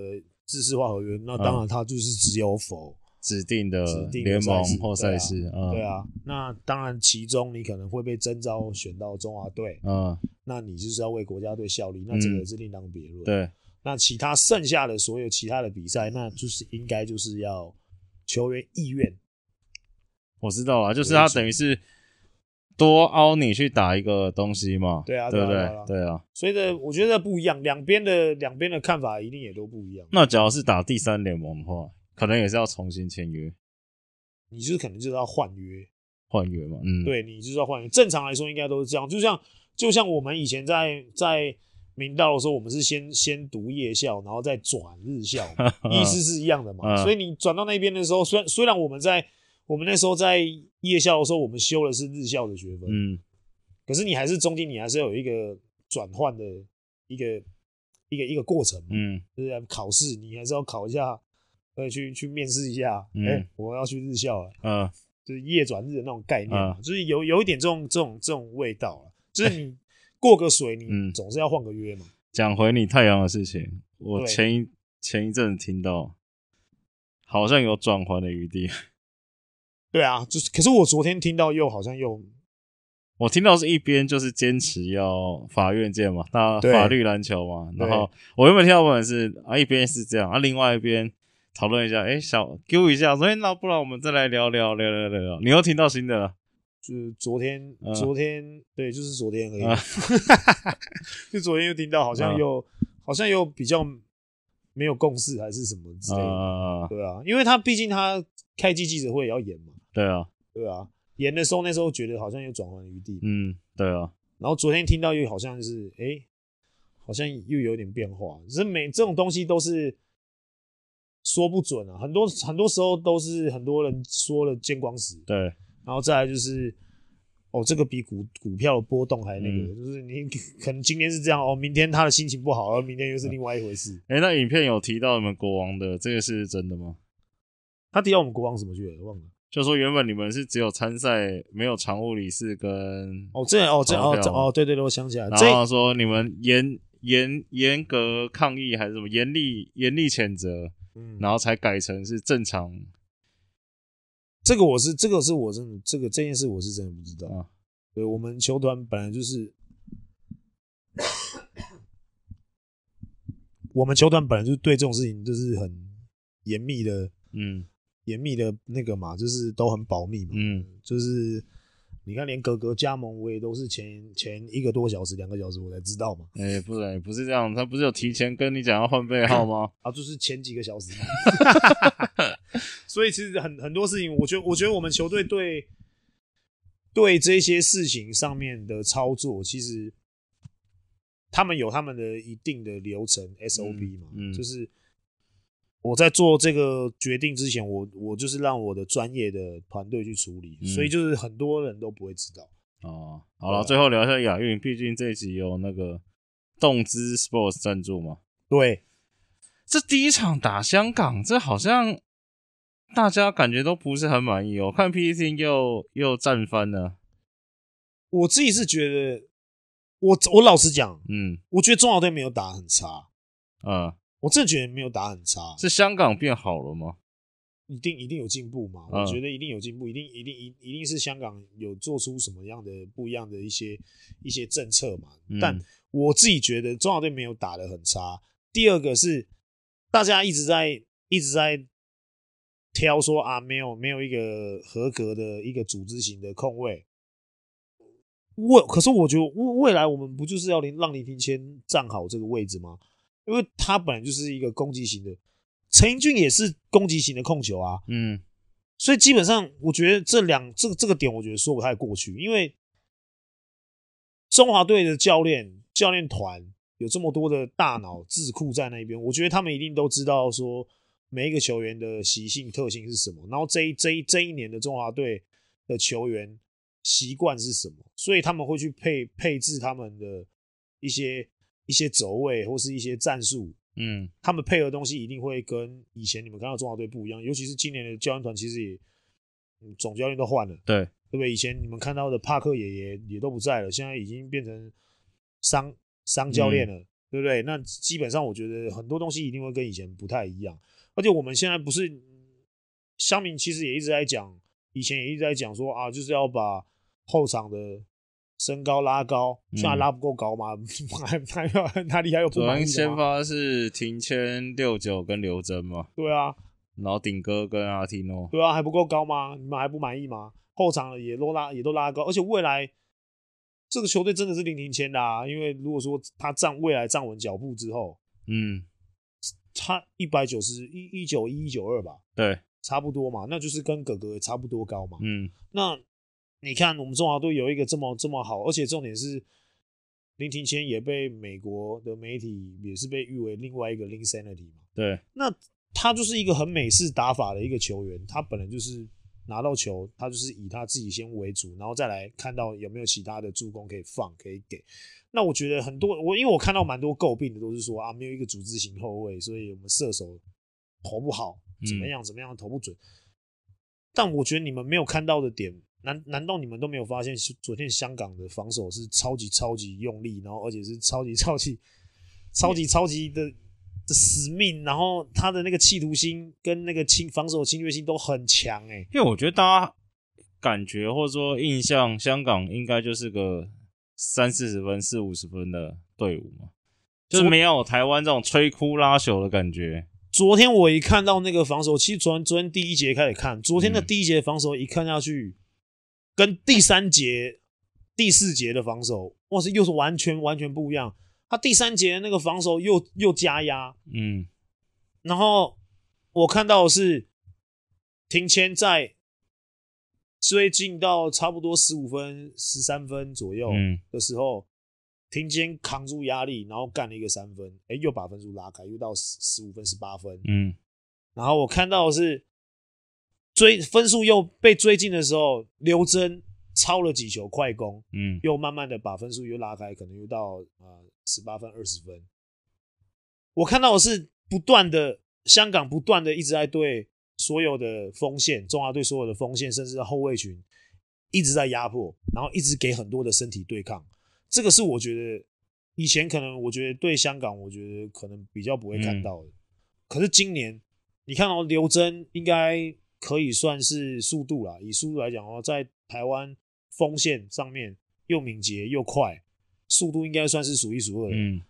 制式化合约，那当然它就是只有否指定的联盟或赛事，对啊，嗯、对啊。那当然，其中你可能会被征召选到中华队，嗯，那你就是要为国家队效力，那这个是另当别论。对，那其他剩下的所有其他的比赛，那就是应该就是要球员意愿。我知道啊，就是他等于是。多凹你去打一个东西嘛？对啊，对不对？对啊，对啊。所以呢，我觉得不一样，两边的两边的看法一定也都不一样。那只要是打第三联盟的话，可能也是要重新签约。你就是可能就是要换约，换约嘛？嗯，对，你就是要换约。正常来说应该都是这样，就像就像我们以前在在明道的时候，我们是先先读夜校，然后再转日校，意思是一样的嘛。所以你转到那边的时候，虽然虽然我们在。我们那时候在夜校的时候，我们修的是日校的学分，嗯，可是你还是中间你还是要有一个转换的一个一个一个过程嘛，嗯，就是考试你还是要考一下，呃，去去面试一下，哎、嗯欸，我要去日校了，嗯，就是夜转日的那种概念，嗯、就是有有一点这种这种这种味道了，就是你过个水，你总是要换个约嘛。讲、嗯、回你太阳的事情，我前一前一阵听到，好像有转圜的余地。对啊，就是，可是我昨天听到又好像又，我听到是一边就是坚持要法院见嘛，那法律篮球嘛，对然后我原本听到的是啊，一边是这样啊，另外一边讨论一下，哎，小 Q 一下，所以那不然我们再来聊聊聊聊聊聊，你又听到新的了，就是昨天，嗯、昨天对，就是昨天而已。嗯、就昨天又听到好像又、嗯、好像又比较没有共识还是什么之类的，嗯、对啊，因为他毕竟他开机记者会也要演嘛，对啊，对啊，演的时候那时候觉得好像有转换余地，嗯，对啊，然后昨天听到又好像是哎、欸，好像又有点变化，只是每这种东西都是。说不准啊，很多很多时候都是很多人说了见光死，对，然后再来就是，哦，这个比股股票的波动还那个，嗯、就是你可能今天是这样哦，明天他的心情不好，而明天又是另外一回事。哎、欸，那影片有提到你们国王的，这个是真的吗？他提到我们国王什么去了？忘了。就说原本你们是只有参赛，没有常务理事跟哦，这哦这哦这哦对对对，我想起来，然后说你们严严严格抗议还是什么严厉严厉谴责。嗯，然后才改成是正常。这个我是这个是我真的这个这件事我是真的不知道啊。对，我们球团本来就是，我们球团本来就是对这种事情就是很严密的，嗯，严密的那个嘛，就是都很保密嘛，嗯，就是。你看，连格格加盟，我也都是前前一个多小时、两个小时我才知道嘛。哎、欸，不然不是这样，他不是有提前跟你讲要换背号吗？啊，就是前几个小时嘛。所以其实很很多事情，我觉得，我觉得我们球队对对这些事情上面的操作，其实他们有他们的一定的流程 SOP 嘛，嗯嗯、就是。我在做这个决定之前，我我就是让我的专业的团队去处理，嗯、所以就是很多人都不会知道。哦，好了，最后聊一下亚运，毕竟这一集有那个动资 Sports 赞助嘛。对，这第一场打香港，这好像大家感觉都不是很满意哦。看 PPT 又又战翻了。我自己是觉得，我我老实讲，嗯，我觉得中华队没有打很差，嗯。我真的觉得没有打很差，是香港变好了吗？一定一定有进步嘛？我觉得一定有进步，一定一定一一定是香港有做出什么样的不一样的一些一些政策嘛。但我自己觉得中华队没有打的很差。第二个是大家一直在一直在挑说啊，没有没有一个合格的一个组织型的控卫。我可是我觉得未未来我们不就是要林让林庭谦站好这个位置吗？因为他本来就是一个攻击型的，陈英俊也是攻击型的控球啊，嗯，所以基本上我觉得这两这个这个点，我觉得说不太过去，因为中华队的教练教练团有这么多的大脑智库在那边，我觉得他们一定都知道说每一个球员的习性特性是什么，然后这一这一这一年的中华队的球员习惯是什么，所以他们会去配配置他们的一些。一些走位或是一些战术，嗯，他们配合的东西一定会跟以前你们看到中华队不一样，尤其是今年的教练团其实也，总教练都换了，对，对不对？以前你们看到的帕克爷爷也都不在了，现在已经变成商商教练了，嗯、对不对？那基本上我觉得很多东西一定会跟以前不太一样，而且我们现在不是乡民，其实也一直在讲，以前也一直在讲说啊，就是要把后场的。身高拉高，虽然拉不够高嘛，还还有 哪里还有不满意的？先发是庭谦、六九跟刘真嘛。对啊，然后顶哥跟阿提诺。对啊，还不够高吗？你们还不满意吗？后场也都拉也都拉高，而且未来这个球队真的是林庭谦的啊！因为如果说他站未来站稳脚步之后，嗯，他一百九十一一九一一九二吧，对，差不多嘛，那就是跟哥哥差不多高嘛。嗯，那。你看，我们中华队有一个这么这么好，而且重点是林庭谦也被美国的媒体也是被誉为另外一个 Linsanity 嘛。对，那他就是一个很美式打法的一个球员，他本来就是拿到球，他就是以他自己先为主，然后再来看到有没有其他的助攻可以放可以给。那我觉得很多我因为我看到蛮多诟病的都是说啊，没有一个组织型后卫，所以我们射手投不好，怎么样怎么样投不准。嗯、但我觉得你们没有看到的点。难难道你们都没有发现，昨天香港的防守是超级超级用力，然后而且是超级超级超级超级的的使命，然后他的那个企图心跟那个侵防守侵略性都很强诶、欸。因为我觉得大家感觉或者说印象，香港应该就是个三四十分、四五十分的队伍嘛，就是没有台湾这种摧枯拉朽的感觉。昨天我一看到那个防守，其实昨天昨天第一节开始看，昨天的第一节防守一看下去。跟第三节、第四节的防守，哇塞，又是完全完全不一样。他第三节那个防守又又加压，嗯，然后我看到的是庭谦在追进到差不多十五分、十三分左右的时候，庭谦扛住压力，然后干了一个三分，哎，又把分数拉开，又到十十五分、十八分，嗯，然后我看到的是追分数又被追进的时候，刘铮抄了几球快攻，嗯，又慢慢的把分数又拉开，可能又到啊。呃十八分、二十分，我看到的是不断的香港不断的一直在对所有的锋线，中华队所有的锋线，甚至后卫群一直在压迫，然后一直给很多的身体对抗。这个是我觉得以前可能我觉得对香港，我觉得可能比较不会看到的。嗯、可是今年你看到刘铮应该可以算是速度啦，以速度来讲哦，在台湾锋线上面又敏捷又快。速度应该算是数一数二的。嗯，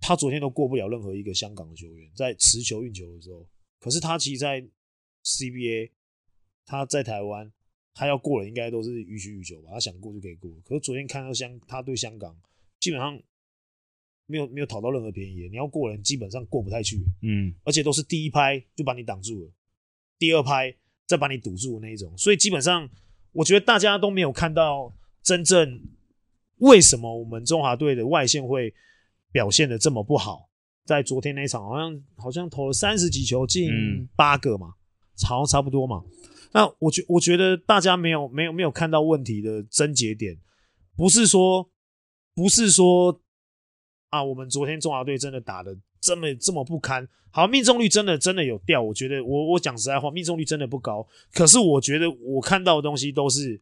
他昨天都过不了任何一个香港的球员，在持球运球的时候。可是他其实，在 CBA，他在台湾，他要过了应该都是予取予求吧。他想过就可以过。可是昨天看到香，他对香港基本上没有没有讨到任何便宜。你要过人，基本上过不太去。嗯，而且都是第一拍就把你挡住了，第二拍再把你堵住的那一种。所以基本上，我觉得大家都没有看到真正。为什么我们中华队的外线会表现的这么不好？在昨天那一场，好像好像投了三十几球进八个嘛，好像差不多嘛。那我觉我觉得大家没有没有没有看到问题的症结点，不是说不是说啊，我们昨天中华队真的打得这么这么不堪，好，命中率真的真的有掉。我觉得我我讲实在话，命中率真的不高。可是我觉得我看到的东西都是。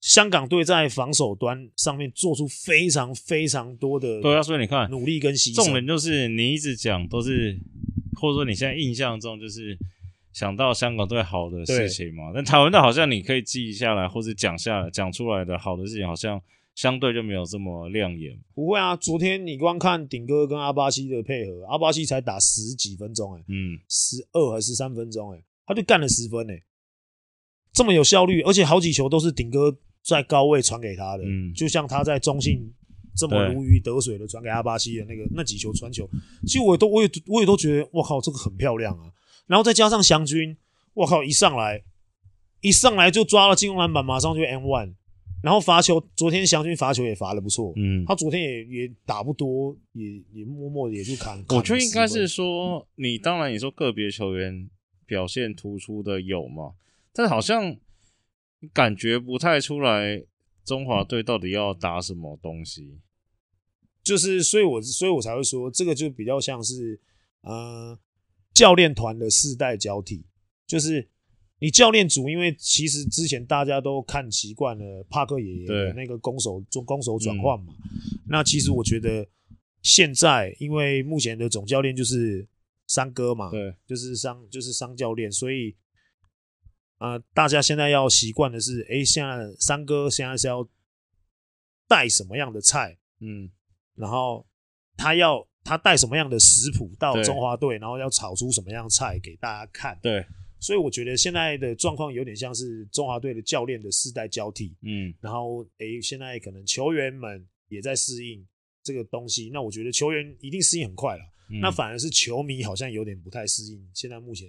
香港队在防守端上面做出非常非常多的对啊，所以你看努力跟牺牲。重点就是你一直讲都是，或者说你现在印象中就是想到香港队好的事情嘛。但台湾队好像你可以记下来或者讲下来讲出来的好的事情，好像相对就没有这么亮眼。不会啊，昨天你光看顶哥跟阿巴西的配合，阿巴西才打十几分钟，哎，嗯，十二还是十三分钟，哎，他就干了十分，哎，这么有效率，而且好几球都是顶哥。在高位传给他的，嗯，就像他在中信这么如鱼得水的传给阿巴西的那个那几球传球，其实我也都我也我也都觉得，我靠，这个很漂亮啊。然后再加上祥军，我靠，一上来一上来就抓了进攻篮板，马上就 M one，然后罚球，昨天祥军罚球也罚的不错，嗯，他昨天也也打不多，也也默默的也就砍。我觉得应该是说，你当然你说个别球员表现突出的有嘛，但是好像。感觉不太出来，中华队到底要打什么东西？就是，所以我，所以我才会说，这个就比较像是，呃，教练团的世代交替。就是你教练组，因为其实之前大家都看习惯了帕克爷爷的那个攻守中攻守转换嘛。那其实我觉得现在，因为目前的总教练就是三哥嘛，对，就是商就是商教练，所以。啊、呃，大家现在要习惯的是，哎，现在三哥现在是要带什么样的菜，嗯，然后他要他带什么样的食谱到中华队，然后要炒出什么样的菜给大家看，对，所以我觉得现在的状况有点像是中华队的教练的世代交替，嗯，然后哎，现在可能球员们也在适应这个东西，那我觉得球员一定适应很快了，嗯，那反而是球迷好像有点不太适应，现在目前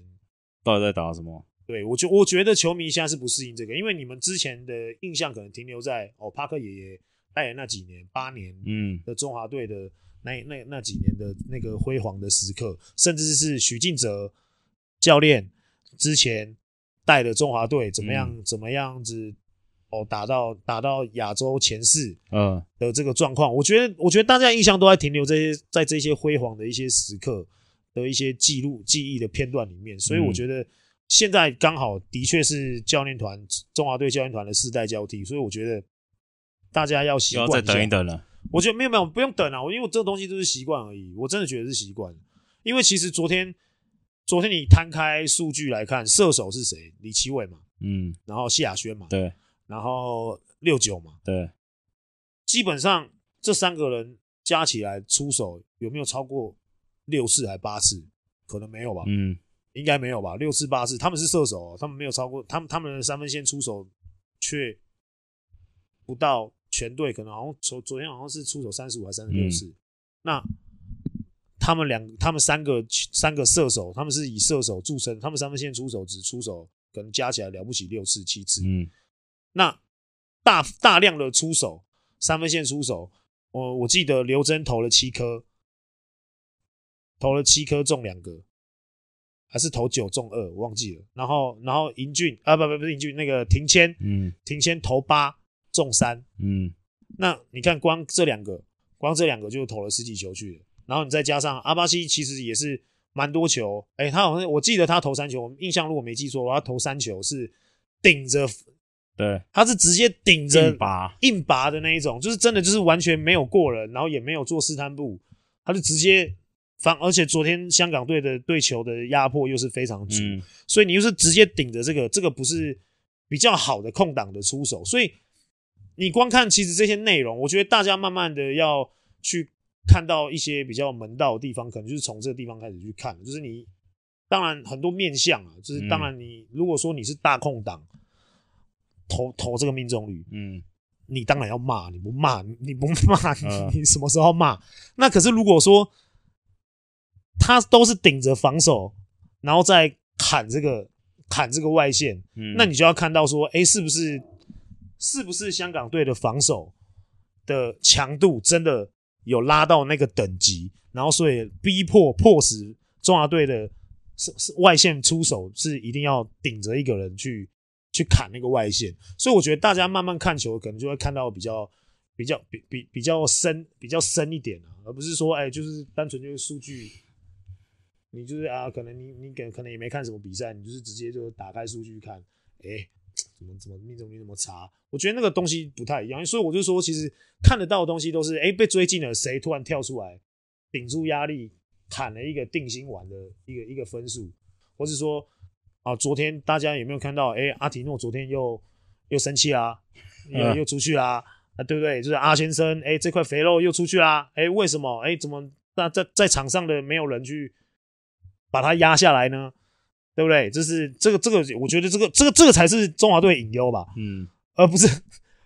到底在打什么？对，我觉我觉得球迷现在是不适应这个，因为你们之前的印象可能停留在哦，帕克爷爷带的那几年八年，嗯，的中华队的那那那几年的那个辉煌的时刻，甚至是许晋哲教练之前带的中华队怎么样、嗯、怎么样子哦，打到打到亚洲前四，嗯的这个状况，我觉得我觉得大家印象都在停留这些在这些辉煌的一些时刻的一些记录记忆的片段里面，所以我觉得。现在刚好的确是教练团中华队教练团的世代交替，所以我觉得大家要习惯。等一等了。我觉得没有没有不用等啊，因为我这个东西都是习惯而已。我真的觉得是习惯，因为其实昨天昨天你摊开数据来看，射手是谁？李奇伟嘛，嗯，然后谢亚轩嘛，对，然后六九嘛，对，基本上这三个人加起来出手有没有超过六次还八次？可能没有吧，嗯。应该没有吧，六次八次，他们是射手，他们没有超过他们他们的三分线出手却不到全队可能好像昨昨天好像是出手三十五还是三十六次，嗯、那他们两他们三个三个射手，他们是以射手著称，他们三分线出手只出手可能加起来了不起六次七次，嗯，那大大量的出手三分线出手，我我记得刘铮投了七颗，投了七颗中两个。还是投九中二，我忘记了。然后，然后银俊啊，不不不是银俊，那个庭谦，嗯，庭谦投八中三，嗯。那你看，光这两个，光这两个就投了十几球去了。然后你再加上阿巴西，其实也是蛮多球。哎、欸，他好像我记得他投三球，我印象如果没记错，他投三球是顶着，对，他是直接顶着硬拔硬拔的那一种，就是真的就是完全没有过人，然后也没有做试探步，他就直接。反而且昨天香港队的对球的压迫又是非常足，嗯、所以你又是直接顶着这个，这个不是比较好的空档的出手，所以你光看其实这些内容，我觉得大家慢慢的要去看到一些比较门道的地方，可能就是从这个地方开始去看，就是你当然很多面向啊，就是当然你如果说你是大空档投投这个命中率，嗯，你当然要骂，你不骂你不骂你，你什么时候骂？那可是如果说。他都是顶着防守，然后再砍这个砍这个外线，嗯，那你就要看到说，哎，是不是是不是香港队的防守的强度真的有拉到那个等级，然后所以逼迫迫使中华队的是是外线出手是一定要顶着一个人去去砍那个外线，所以我觉得大家慢慢看球，可能就会看到比较比较比比比较深比较深一点啊，而不是说，哎，就是单纯就是数据。你就是啊，可能你你可可能也没看什么比赛，你就是直接就打开数据看，哎、怎么怎么命中率那么差？我觉得那个东西不太一样，所以我就说，其实看得到的东西都是，哎、欸，被追进了，谁突然跳出来顶住压力，砍了一个定心丸的一个一个分数，或是说啊，昨天大家有没有看到？哎、欸，阿提诺昨天又又生气啦，又又出去啦，啊，对不对？就是阿先生，哎、欸，这块肥肉又出去啦，哎、欸，为什么？哎、欸，怎么那在在场上的没有人去？把他压下来呢，对不对？就是这个这个，我觉得这个这个这个才是中华队隐忧吧，嗯，而不是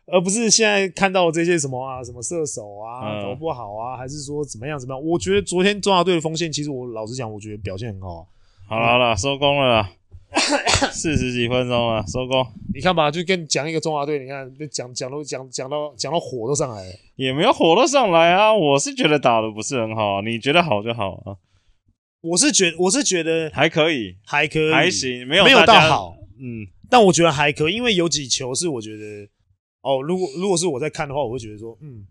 而不是现在看到这些什么啊，什么射手啊投不好啊，还是说怎么样怎么样？我觉得昨天中华队的锋线，其实我老实讲，我觉得表现很好啊。好了好了，收工了啦，四十几分钟了，收工。你看吧，就跟你讲一个中华队，你看讲讲都讲讲到讲到火都上来了，也没有火都上来啊。我是觉得打的不是很好，你觉得好就好啊。我是觉我是觉得还可以，还可以，还行，没有没有到好，嗯，但我觉得还可以，因为有几球是我觉得，哦，如果如果是我在看的话，我会觉得说，嗯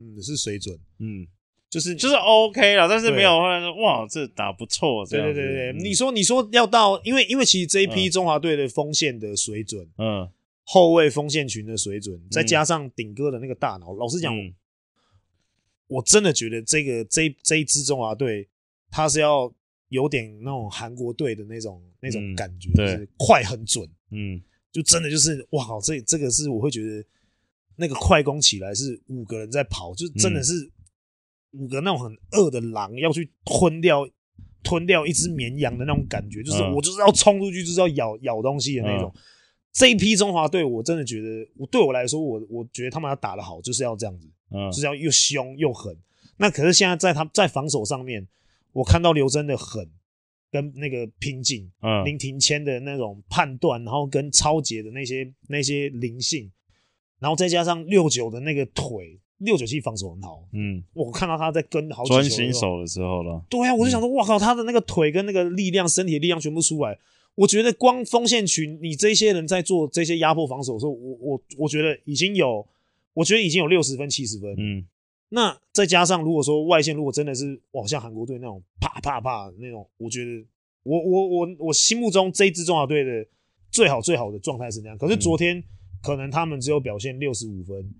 嗯是水准，嗯，就是就是 OK 了，但是没有说哇，这打不错，对对对对，你说你说要到，因为因为其实这一批中华队的锋线的水准，嗯，后卫锋线群的水准，再加上顶哥的那个大脑，老实讲，我真的觉得这个这这一支中华队。他是要有点那种韩国队的那种那种感觉，就是快很准，嗯，就真的就是哇靠，这这个是我会觉得那个快攻起来是五个人在跑，就真的是五个那种很饿的狼要去吞掉吞掉一只绵羊的那种感觉，就是我就是要冲出去，就是要咬咬东西的那种。这一批中华队，我真的觉得，我对我来说，我我觉得他们要打得好，就是要这样子，嗯，就是要又凶又狠。那可是现在在他在防守上面。我看到刘真的狠，跟那个拼劲，嗯，林庭谦的那种判断，然后跟超杰的那些那些灵性，然后再加上六九的那个腿，六九其实防守很好，嗯，我看到他在跟好专心守的时候了，对啊，我就想说，哇靠，他的那个腿跟那个力量，身体的力量全部出来，我觉得光锋线群，你这些人在做这些压迫防守的时候，我我我觉得已经有，我觉得已经有六十分七十分，嗯。那再加上，如果说外线如果真的是哇，像韩国队那种啪啪啪那种，我觉得我我我我心目中这一支中华队的最好最好的状态是那样。可是昨天可能他们只有表现六十五分，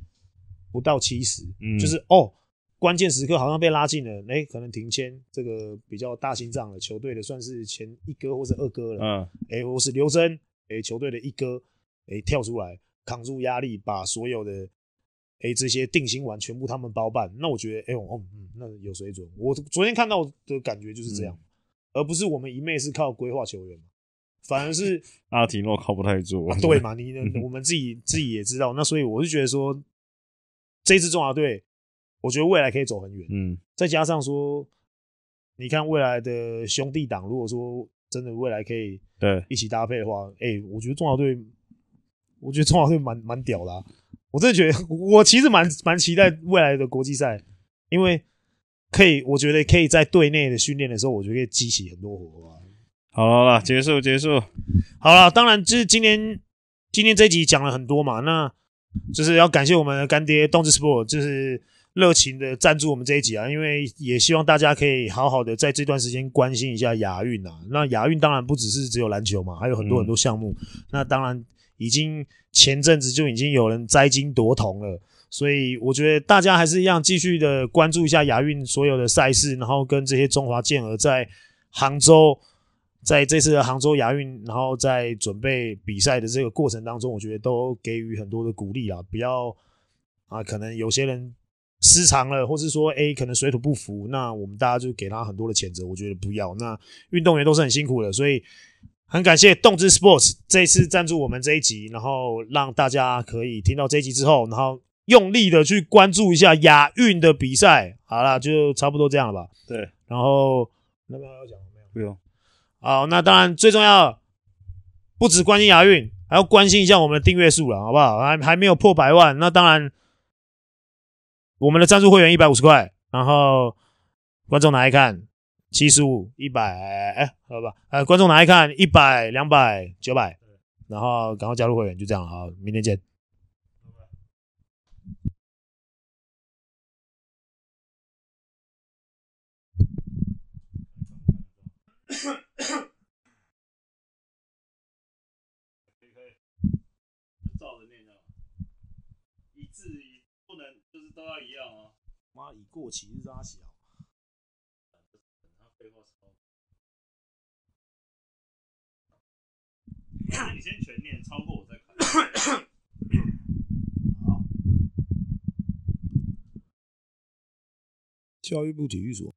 不到七十，嗯，就是哦，关键时刻好像被拉近了，哎、欸，可能停签这个比较大心脏的球队的算是前一哥或者二哥了，嗯，哎，或是刘铮，哎，球队的一哥，哎，跳出来扛住压力，把所有的。哎，这些定心丸全部他们包办，那我觉得，哎呦，哦，嗯，那有水准。我昨天看到的感觉就是这样，嗯、而不是我们一昧是靠规划球员。反而是 阿提诺靠不太住、啊。对 嘛？你呢？我们自己自己也知道。那所以我是觉得说，这支中华队，我觉得未来可以走很远。嗯，再加上说，你看未来的兄弟党，如果说真的未来可以对一起搭配的话，哎、欸，我觉得中华队，我觉得中华队蛮蛮屌的、啊。我真的觉得，我其实蛮蛮期待未来的国际赛，因为可以，我觉得可以在队内的训练的时候，我觉得可以激起很多火花。好了，结束结束。好了，当然就是今天今天这一集讲了很多嘛，那就是要感谢我们的干爹动志 Sport，就是热情的赞助我们这一集啊，因为也希望大家可以好好的在这段时间关心一下亚运啊。那亚运当然不只是只有篮球嘛，还有很多很多项目。嗯、那当然已经前阵子就已经有人摘金夺铜了，所以我觉得大家还是一样继续的关注一下亚运所有的赛事，然后跟这些中华健儿在杭州。在这次的杭州亚运，然后在准备比赛的这个过程当中，我觉得都给予很多的鼓励啊！不要啊，可能有些人失常了，或是说，哎，可能水土不服，那我们大家就给他很多的谴责。我觉得不要。那运动员都是很辛苦的，所以很感谢动之 Sports 这一次赞助我们这一集，然后让大家可以听到这一集之后，然后用力的去关注一下亚运的比赛。好啦，就差不多这样了吧？对。然后那边还要讲没有？不用。好，那当然最重要，不只关心亚运，还要关心一下我们的订阅数了，好不好？还还没有破百万，那当然，我们的赞助会员一百五十块，然后观众拿来看七十五、一百，哎，好吧，呃，观众拿来看一百、两百、九百，然后赶快加入会员，就这样，好，明天见。以至于，不能，就是都要一样啊！妈，已过期是啥小？你先全念，超过我再看。好。教育部体育所。